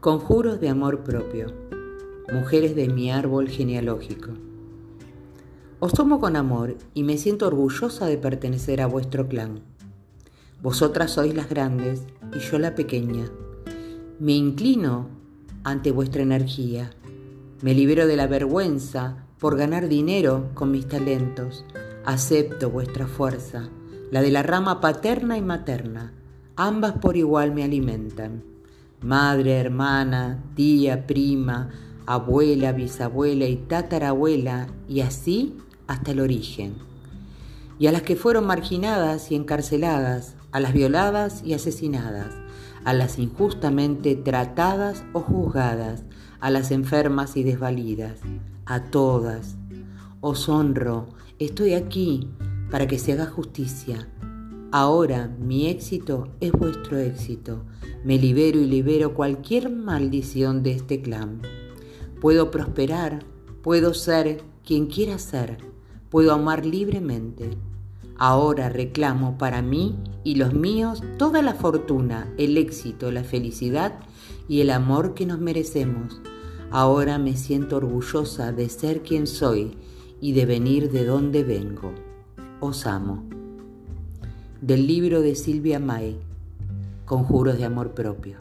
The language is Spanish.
Conjuros de amor propio. Mujeres de mi árbol genealógico. Os tomo con amor y me siento orgullosa de pertenecer a vuestro clan. Vosotras sois las grandes y yo la pequeña. Me inclino ante vuestra energía. Me libero de la vergüenza por ganar dinero con mis talentos. Acepto vuestra fuerza, la de la rama paterna y materna. Ambas por igual me alimentan. Madre, hermana, tía, prima, abuela, bisabuela y tatarabuela, y así hasta el origen. Y a las que fueron marginadas y encarceladas, a las violadas y asesinadas, a las injustamente tratadas o juzgadas, a las enfermas y desvalidas, a todas. Os honro, estoy aquí para que se haga justicia. Ahora mi éxito es vuestro éxito. Me libero y libero cualquier maldición de este clan. Puedo prosperar, puedo ser quien quiera ser, puedo amar libremente. Ahora reclamo para mí y los míos toda la fortuna, el éxito, la felicidad y el amor que nos merecemos. Ahora me siento orgullosa de ser quien soy y de venir de donde vengo. Os amo. Del libro de Silvia May, Conjuros de Amor Propio.